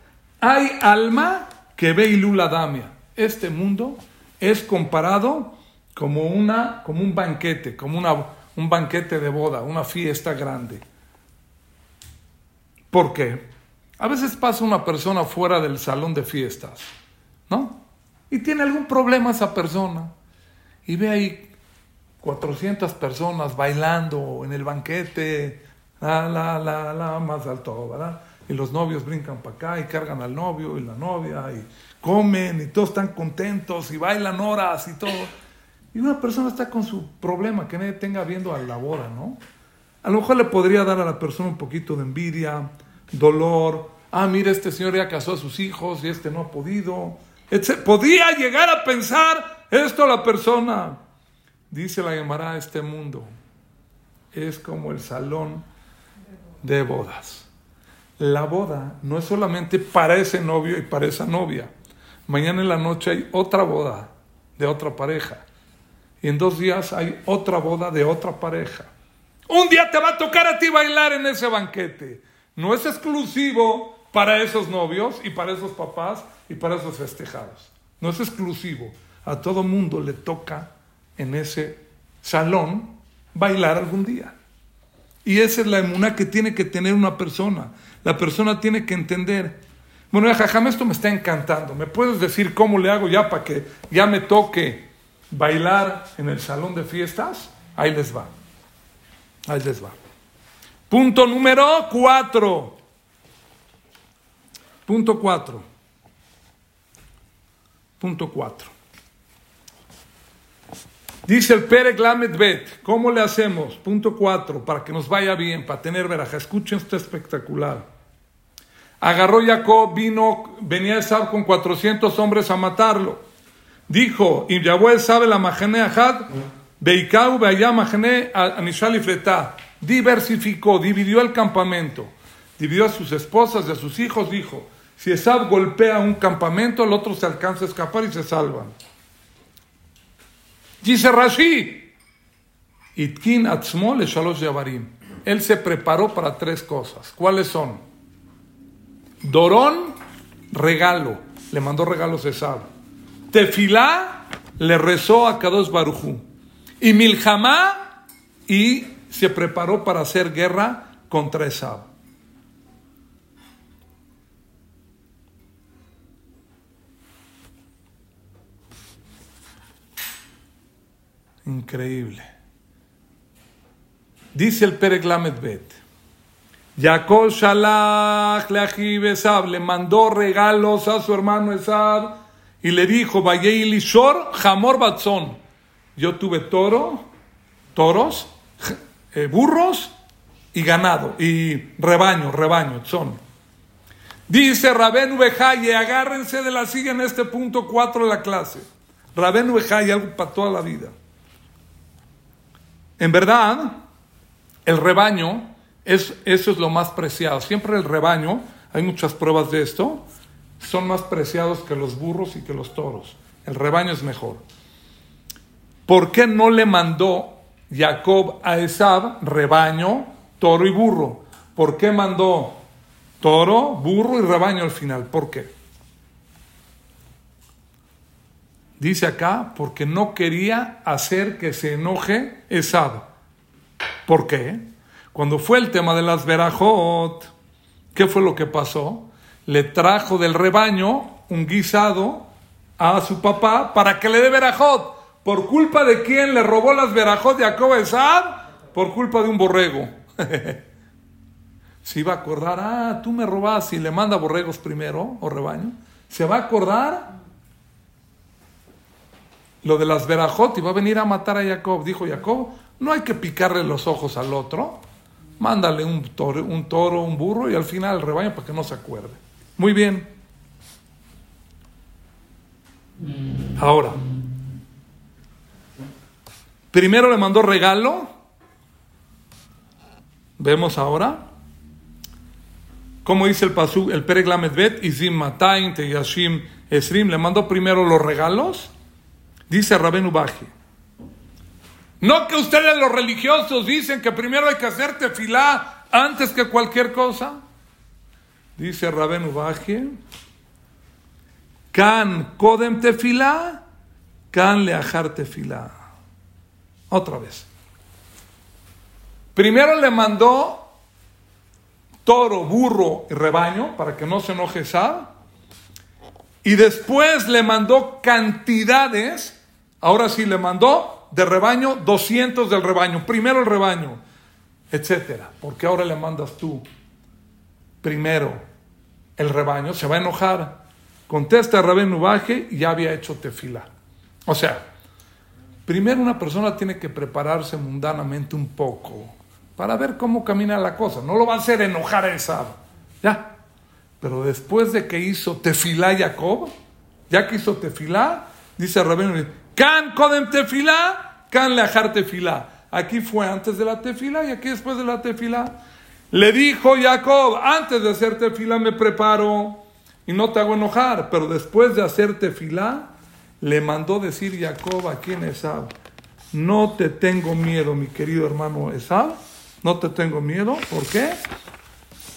Hay alma que ve ilula damia. Este mundo es comparado como, una, como un banquete, como una, un banquete de boda, una fiesta grande. ¿Por qué? A veces pasa una persona fuera del salón de fiestas ¿no? Y tiene algún problema esa persona. Y ve ahí 400 personas bailando en el banquete, la, la, la, la, más alto, ¿verdad? Y los novios brincan para acá y cargan al novio y la novia y comen y todos están contentos y bailan horas y todo. Y una persona está con su problema que nadie tenga viendo a la boda, ¿no? A lo mejor le podría dar a la persona un poquito de envidia, dolor. Ah, mira, este señor ya casó a sus hijos y este no ha podido. Podía llegar a pensar esto la persona. Dice la Gemara, este mundo es como el salón de bodas. La boda no es solamente para ese novio y para esa novia. Mañana en la noche hay otra boda de otra pareja. Y en dos días hay otra boda de otra pareja. Un día te va a tocar a ti bailar en ese banquete. No es exclusivo para esos novios y para esos papás y para esos festejados. No es exclusivo. A todo mundo le toca en ese salón bailar algún día. Y esa es la emuna que tiene que tener una persona. La persona tiene que entender. Bueno, jajam, esto me está encantando. ¿Me puedes decir cómo le hago ya para que ya me toque bailar en el salón de fiestas? Ahí les va. Ahí les va. Punto número cuatro. Punto cuatro. Punto 4. Dice el Pere Glamet Bet, ¿cómo le hacemos? Punto 4, para que nos vaya bien, para tener veraja. Escuchen esto espectacular. Agarró Jacob, vino, venía Esab con 400 hombres a matarlo. Dijo, y Yahweh sabe la majene ahad, Beikau beaya majene anishal Diversificó, dividió el campamento. Dividió a sus esposas y a sus hijos, dijo, si Esab golpea un campamento, el otro se alcanza a escapar y se salvan. Dice Rashi, Itkin Atzmo Shalosh Yavarim. Él se preparó para tres cosas. ¿Cuáles son? Dorón, regalo. Le mandó regalos a Esab. Tefilá, le rezó a Kadosh Barujú. y Milhamá y se preparó para hacer guerra contra Esab. Increíble. Dice el Pereglamet Bet. Jacob Shalach le Esab le mandó regalos a su hermano Esab y le dijo, Vayei Lishor Hamor Batzón. Yo tuve toro, toros, eh, burros y ganado, y rebaño, rebaño, son. Dice Rabén Bejaye, agárrense de la silla en este punto 4 de la clase. Rabén Bejaye, algo para toda la vida. En verdad, el rebaño, es, eso es lo más preciado. Siempre el rebaño, hay muchas pruebas de esto, son más preciados que los burros y que los toros. El rebaño es mejor. ¿Por qué no le mandó Jacob a Esab rebaño, toro y burro? ¿Por qué mandó toro, burro y rebaño al final? ¿Por qué? Dice acá, porque no quería hacer que se enoje Esab. ¿Por qué? Cuando fue el tema de las verajot, ¿qué fue lo que pasó? Le trajo del rebaño un guisado a su papá para que le dé verajot. ¿Por culpa de quién le robó las verajot de Jacob Esab? Por culpa de un borrego. [LAUGHS] Se iba a acordar, ah, tú me robas y le manda borregos primero, o rebaño. Se va a acordar lo de las verajot y va a venir a matar a Jacob. Dijo Jacob, no hay que picarle los ojos al otro. Mándale un toro, un toro, un burro y al final el rebaño para que no se acuerde. Muy bien. Ahora, primero le mandó regalo. Vemos ahora. Como dice el pasú, el Pereglamedbet, Izim Matain, Teyashim Esrim, le mandó primero los regalos. Dice Rabenu Baji. No que ustedes los religiosos dicen que primero hay que hacer tefilá antes que cualquier cosa. Dice Rabenu Baje. Can kodem tefilá, can leajar tefilá. Otra vez. Primero le mandó toro, burro y rebaño para que no se enoje. Y después le mandó cantidades. Ahora sí le mandó de rebaño, 200 del rebaño, primero el rebaño, etcétera. Porque ahora le mandas tú primero el rebaño, se va a enojar. Contesta Rabén Nubaje, ya había hecho tefila. O sea, primero una persona tiene que prepararse mundanamente un poco para ver cómo camina la cosa. No lo va a hacer enojar a esa. Ya. Pero después de que hizo tefilá Jacob, ya que hizo tefilá, dice Rabén Can Kodem Tefilá, Can Leajar Tefilá. Aquí fue antes de la tefila y aquí después de la tefila. Le dijo Jacob, antes de hacer tefila me preparo y no te hago enojar, pero después de hacer tefila, le mandó decir Jacob a quien Esab, no te tengo miedo, mi querido hermano Esab, no te tengo miedo, ¿por qué?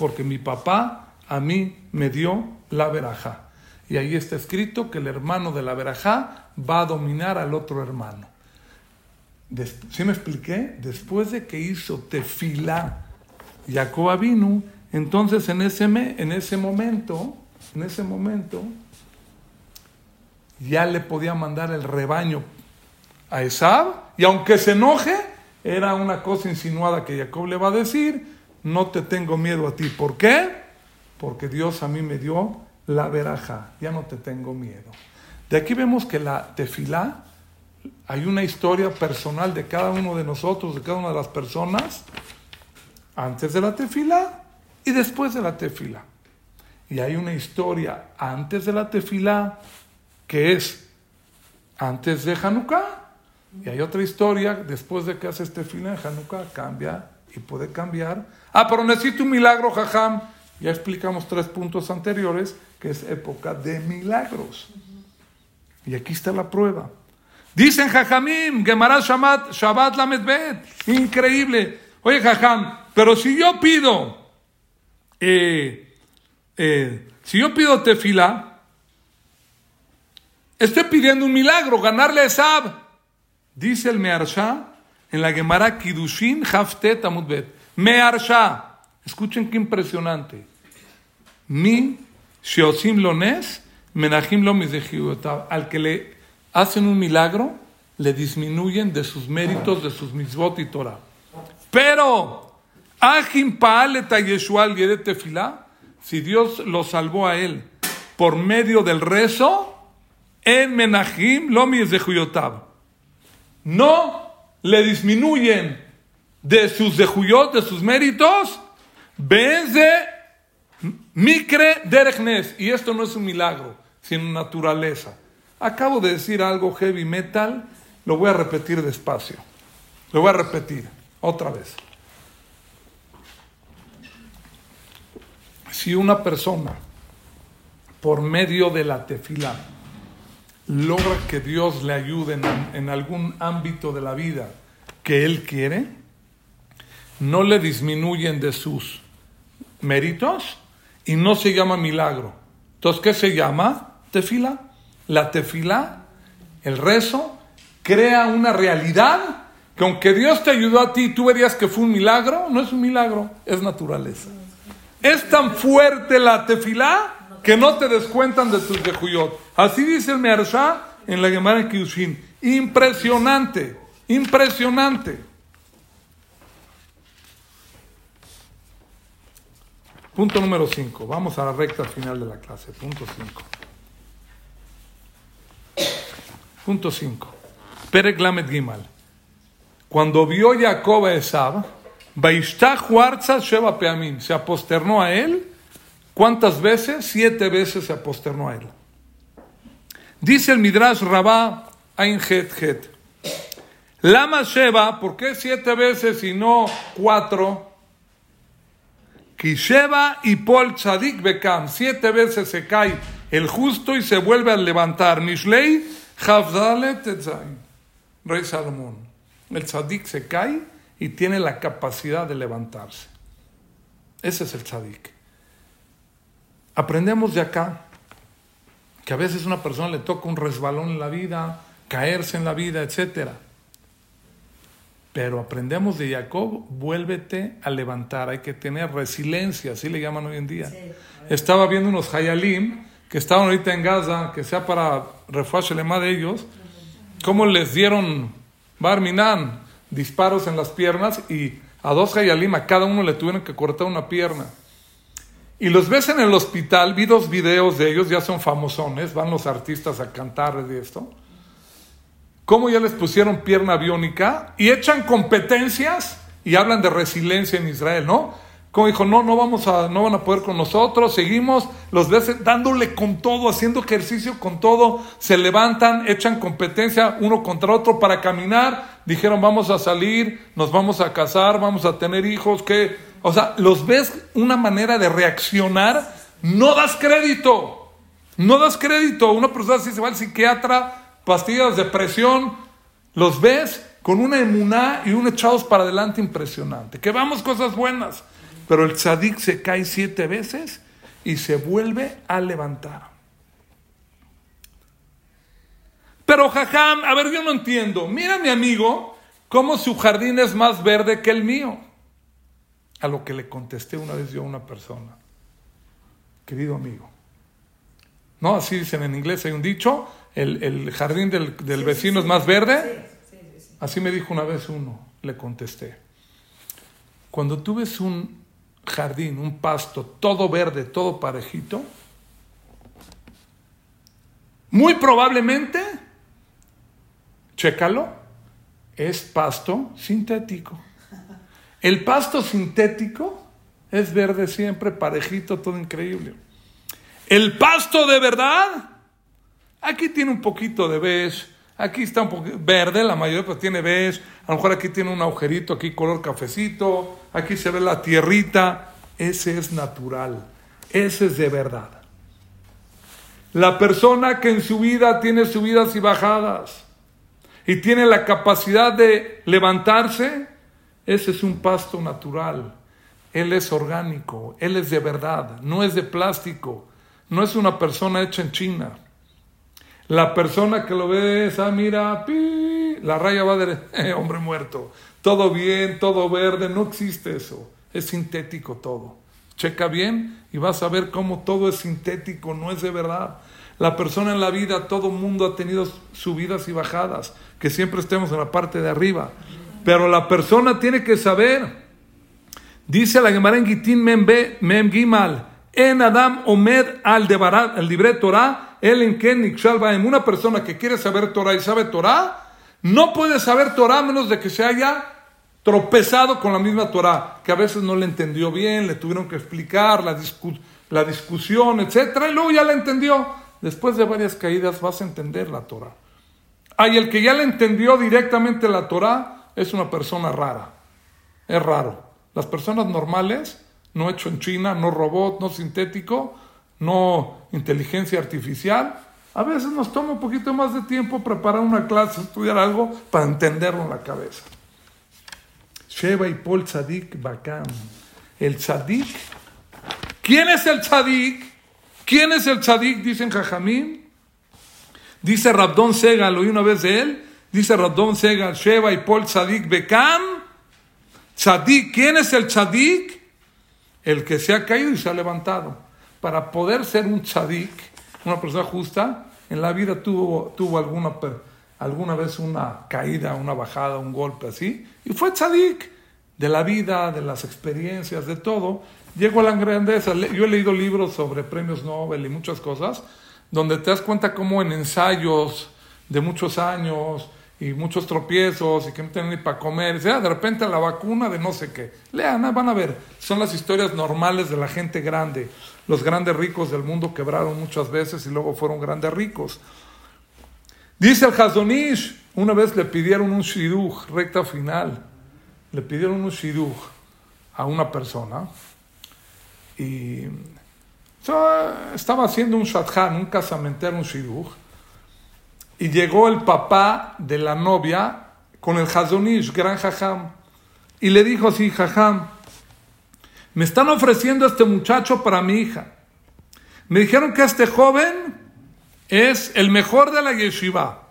Porque mi papá a mí me dio la veraja. Y ahí está escrito que el hermano de la verajá va a dominar al otro hermano. ¿Sí me expliqué? Después de que hizo tefilá Jacob vino, entonces en ese, en ese momento, en ese momento, ya le podía mandar el rebaño a Esab, y aunque se enoje, era una cosa insinuada que Jacob le va a decir, no te tengo miedo a ti. ¿Por qué? Porque Dios a mí me dio la veraja, ya no te tengo miedo. De aquí vemos que la tefilá, hay una historia personal de cada uno de nosotros, de cada una de las personas, antes de la tefilá y después de la tefilá. Y hay una historia antes de la tefilá que es antes de Hanukkah. Y hay otra historia después de que haces tefilá en Hanukkah, cambia y puede cambiar. Ah, pero necesito un milagro, jajam. Ya explicamos tres puntos anteriores que es época de milagros. Y aquí está la prueba. Dicen Jajamim, Gemara Shabbat, Shabbat Lamedbet. Increíble. Oye, Jajam, pero si yo pido, eh, eh, si yo pido tefila, estoy pidiendo un milagro, ganarle a Esab. Dice el Mearsha en la Gemara Kidushin Haftet Amudbet. Mearsha. Escuchen qué impresionante. Mi Sheosim Lones Menachim lo Al que le hacen un milagro, le disminuyen de sus méritos, de sus mitzvot y Torah. Pero, Ajim Paaleta Yeshual Tefilá, si Dios lo salvó a él por medio del rezo, en Menachim lo No le disminuyen de sus dejuyot, de sus méritos, de Mikre Derechnes. Y esto no es un milagro sin naturaleza. Acabo de decir algo heavy metal, lo voy a repetir despacio. Lo voy a repetir otra vez. Si una persona, por medio de la tefila, logra que Dios le ayude en algún ámbito de la vida que él quiere, no le disminuyen de sus méritos y no se llama milagro. Entonces, ¿qué se llama? tefila. La tefila, el rezo, crea una realidad que aunque Dios te ayudó a ti, tú verías que fue un milagro, no es un milagro, es naturaleza. Es tan fuerte la tefila que no te descuentan de tus dejuyot. Así dice el Mearsha en la Gemara Kiushin. Impresionante, impresionante. Punto número 5. Vamos a la recta final de la clase. Punto 5. Punto 5. Perek Lamed Gimal. Cuando vio Jacob a Esab, Sheva Peamim, se aposternó a él. ¿Cuántas veces? Siete veces se aposternó a él. Dice el Midrash Rabá Ein Het Het. Lama Sheva, ¿por qué siete veces y no cuatro? Kisheva y Pol Tzadik Bekam, siete veces se cae el justo y se vuelve a levantar. Mishlei Rey Salomón. El tzadik se cae y tiene la capacidad de levantarse. Ese es el tzadik. Aprendemos de acá que a veces una persona le toca un resbalón en la vida, caerse en la vida, etc. Pero aprendemos de Jacob, vuélvete a levantar, hay que tener resiliencia, así le llaman hoy en día. Estaba viendo unos hayalim que estaban ahorita en Gaza, que sea para el lema de ellos, cómo les dieron Barminan disparos en las piernas y a dos Hayalim, a cada uno le tuvieron que cortar una pierna. Y los ves en el hospital, vi dos videos de ellos, ya son famosones, van los artistas a cantar de esto. Cómo ya les pusieron pierna biónica y echan competencias y hablan de resiliencia en Israel, ¿no? Como dijo, no, no vamos a, no van a poder con nosotros, seguimos, los ves dándole con todo, haciendo ejercicio con todo, se levantan, echan competencia uno contra otro para caminar, dijeron vamos a salir, nos vamos a casar, vamos a tener hijos, que, o sea, los ves una manera de reaccionar, no das crédito, no das crédito, una persona así se va al psiquiatra, pastillas de presión, los ves con una emuná y un echados para adelante impresionante, que vamos cosas buenas. Pero el tzadik se cae siete veces y se vuelve a levantar. Pero jajam, a ver, yo no entiendo. Mira mi amigo, cómo su jardín es más verde que el mío. A lo que le contesté una vez yo a una persona. Querido amigo. No, así dicen en inglés, hay un dicho, el, jardín del, vecino es más verde. Así me dijo una vez uno, le contesté. Cuando tú ves un jardín, un pasto, todo verde, todo parejito, muy probablemente, chécalo, es pasto sintético. El pasto sintético es verde siempre, parejito, todo increíble. El pasto de verdad, aquí tiene un poquito de beige, aquí está un poquito verde, la mayoría pues tiene beige, a lo mejor aquí tiene un agujerito, aquí color cafecito, aquí se ve la tierrita, ese es natural, ese es de verdad. La persona que en su vida tiene subidas y bajadas y tiene la capacidad de levantarse, ese es un pasto natural. Él es orgánico, él es de verdad, no es de plástico, no es una persona hecha en China. La persona que lo ve es, ah, mira, pi, la raya va de [LAUGHS] eh, hombre muerto. Todo bien, todo verde, no existe eso. Es sintético todo. Checa bien y vas a ver cómo todo es sintético, no es de verdad. La persona en la vida, todo mundo ha tenido subidas y bajadas, que siempre estemos en la parte de arriba. Pero la persona tiene que saber, dice la Gemara en Gitín en Adam Omed al Debarat, el libre Torah, el en Ken en una persona que quiere saber Torah y sabe Torah, no puede saber Torah menos de que se haya tropezado con la misma Torah, que a veces no le entendió bien, le tuvieron que explicar la, discusión, etc. Y luego ya la entendió. Después de varias caídas vas a entender la Torah. Hay el que ya le entendió directamente la Torah es una persona rara. Es raro. Las personas normales no hecho en China, no robot, no sintético, no inteligencia artificial. A veces nos toma un poquito más de tiempo preparar una clase, estudiar algo para entenderlo en la cabeza. Sheba y Paul Tzadik Bakam. El Tzadik. ¿Quién es el Tzadik? ¿Quién es el Tzadik? Dicen Jajamín. Dice Rabdón Segal, oí una vez de él. Dice Rabdón Segal, Sheba y Paul Tzadik Bekam. Tzadik, ¿quién es el Tzadik? el que se ha caído y se ha levantado. Para poder ser un tzadik, una persona justa, en la vida tuvo, tuvo alguna, alguna vez una caída, una bajada, un golpe así, y fue tzadik de la vida, de las experiencias, de todo. Llegó a la grandeza. Yo he leído libros sobre premios Nobel y muchas cosas, donde te das cuenta cómo en ensayos de muchos años, y muchos tropiezos y que no tienen ni para comer. Y, ah, de repente la vacuna de no sé qué. Lean, ah, van a ver. Son las historias normales de la gente grande. Los grandes ricos del mundo quebraron muchas veces y luego fueron grandes ricos. Dice el Hazonish, una vez le pidieron un shiduch, recta final. Le pidieron un shiduch a una persona y estaba haciendo un shadchan, un casamentero, un shiduch y llegó el papá de la novia con el Hazonish, gran jajam, y le dijo así, jajam, me están ofreciendo este muchacho para mi hija. Me dijeron que este joven es el mejor de la yeshiva.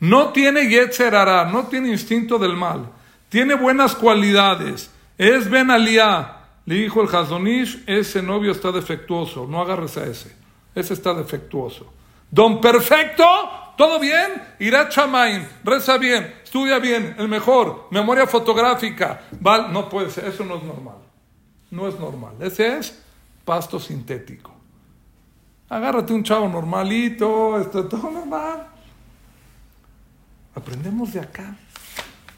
No tiene yetzerara, no tiene instinto del mal. Tiene buenas cualidades. Es Ben Aliyah. Le dijo el Hazonish, ese novio está defectuoso. No agarres a ese. Ese está defectuoso. Don Perfecto, ¿todo bien? Irá Chamain, reza bien, estudia bien, el mejor, memoria fotográfica. Val, no puede ser, eso no es normal. No es normal. Ese es pasto sintético. Agárrate un chavo normalito, esto todo normal. Aprendemos de acá.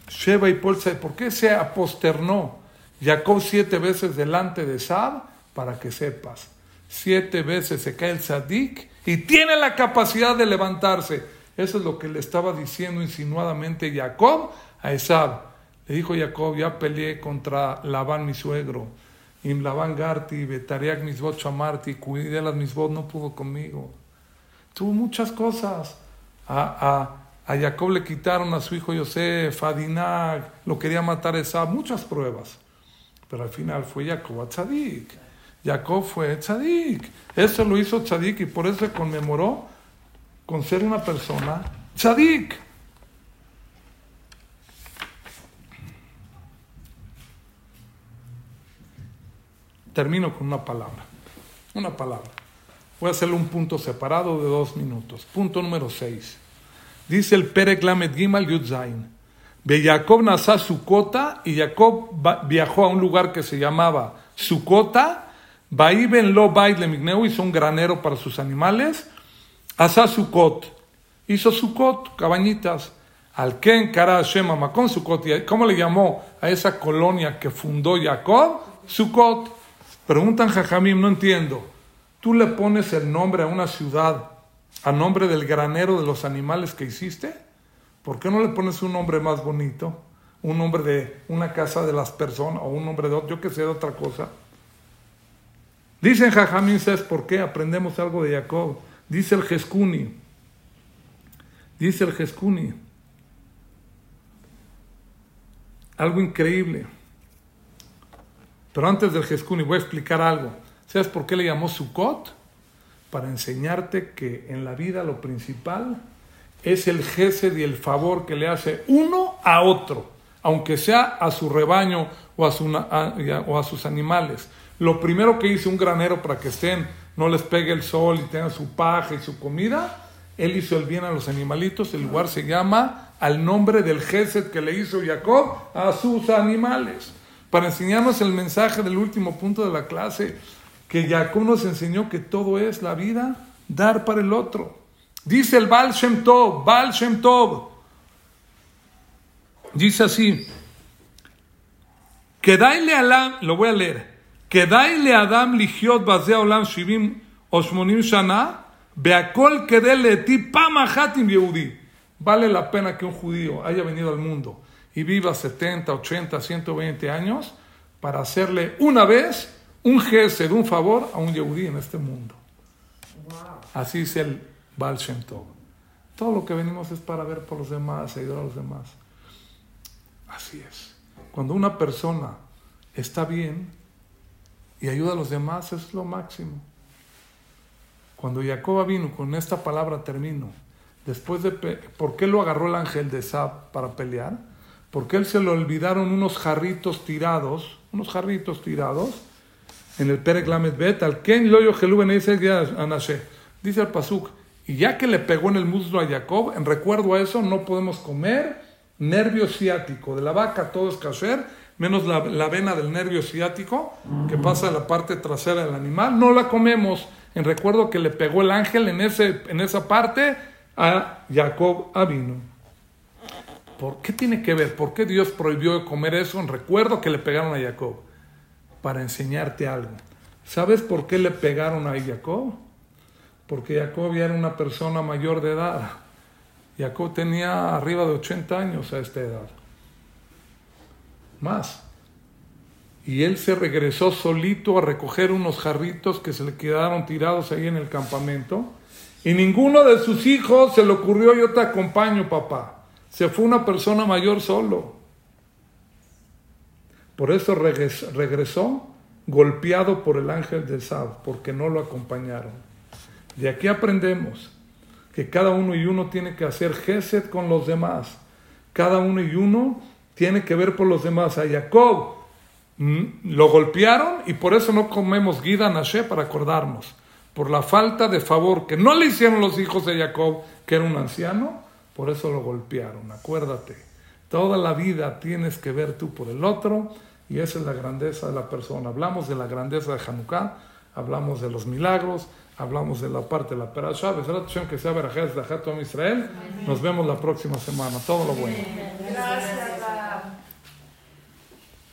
Sheba y Polsa, ¿por qué se aposternó Jacob siete veces delante de Sab? Para que sepas. Siete veces se cae el Sadik y tiene la capacidad de levantarse. Eso es lo que le estaba diciendo insinuadamente Jacob a Esab. Le dijo Jacob, ya peleé contra Labán mi suegro. Y Labán Garti, Betariak misbot chamarti, cuidé las misbot, no pudo conmigo. Tuvo muchas cosas. A, a, a, Jacob le quitaron a su hijo Yosef, a Dinag, lo quería matar Esab, muchas pruebas. Pero al final fue Jacob a Tzadik. Jacob fue tzadik. Eso lo hizo tzadik y por eso conmemoró con ser una persona tzadik. Termino con una palabra. Una palabra. Voy a hacerle un punto separado de dos minutos. Punto número seis. Dice el Perek Lamed Gimal Yudzain. De Jacob nació Sukota y Jacob viajó a un lugar que se llamaba Sukota Baiben lo baile migneu hizo un granero para sus animales. Asa Sukot hizo Sukot, cabañitas. Al Ken Kara Shema Makon Sukot. ¿Cómo le llamó a esa colonia que fundó Jacob? Sukot. Preguntan Jajamim, no entiendo. ¿Tú le pones el nombre a una ciudad a nombre del granero de los animales que hiciste? ¿Por qué no le pones un nombre más bonito? Un nombre de una casa de las personas o un nombre de otro, yo que sé, de otra cosa. Dicen Jajamín, ¿sabes por qué? Aprendemos algo de Jacob. Dice el Jeskuni. Dice el Jeskuni. Algo increíble. Pero antes del Jeskuni voy a explicar algo. ¿Sabes por qué le llamó Sukkot? Para enseñarte que en la vida lo principal es el gesed y el favor que le hace uno a otro, aunque sea a su rebaño o a sus animales. Lo primero que hizo un granero para que estén, no les pegue el sol y tengan su paja y su comida, él hizo el bien a los animalitos, el lugar se llama al nombre del Gesed que le hizo Jacob a sus animales. Para enseñarnos el mensaje del último punto de la clase, que Jacob nos enseñó que todo es la vida, dar para el otro. Dice el Baal Shem Tov, Baal Shem Tov, dice así, que daile alam, lo voy a leer, que daile adam ligiot bazea olam shivim oshmonim shana, Beakol que dele ti pamahatim yehudi. Vale la pena que un judío haya venido al mundo y viva 70, 80, 120 años para hacerle una vez un gesed, un favor a un yehudí en este mundo. Así es el Baal Shem Tov. Todo lo que venimos es para ver por los demás, ayudar a los demás. Así es. Cuando una persona está bien y ayuda a los demás, es lo máximo. Cuando Jacob vino, con esta palabra termino, después de, ¿por qué lo agarró el ángel de Sab para pelear? Porque él se le olvidaron unos jarritos tirados, unos jarritos tirados, en el Perek Lamed Bet, al Ken Loyo Anashe. Dice el Pasuk, y ya que le pegó en el muslo a Jacob, en recuerdo a eso, no podemos comer nervio ciático. De la vaca todo es kasher, menos la, la vena del nervio ciático, que pasa a la parte trasera del animal, no la comemos en recuerdo que le pegó el ángel en, ese, en esa parte a Jacob Avino. ¿Por qué tiene que ver? ¿Por qué Dios prohibió comer eso en recuerdo que le pegaron a Jacob? Para enseñarte algo. ¿Sabes por qué le pegaron a Jacob? Porque Jacob ya era una persona mayor de edad. Jacob tenía arriba de 80 años a esta edad. Más y él se regresó solito a recoger unos jarritos que se le quedaron tirados ahí en el campamento. Y ninguno de sus hijos se le ocurrió, yo te acompaño, papá. Se fue una persona mayor solo. Por eso regresó golpeado por el ángel de Sab, porque no lo acompañaron. De aquí aprendemos que cada uno y uno tiene que hacer gesed con los demás. Cada uno y uno tiene que ver por los demás. A Jacob Mm, lo golpearon y por eso no comemos guida nashe para acordarnos. Por la falta de favor que no le hicieron los hijos de Jacob, que era un anciano, por eso lo golpearon. Acuérdate, toda la vida tienes que ver tú por el otro y esa es la grandeza de la persona. Hablamos de la grandeza de Hanukkah, hablamos de los milagros, hablamos de la parte de la perashá. que sea de Israel. Nos vemos la próxima semana. Todo lo bueno. Gracias.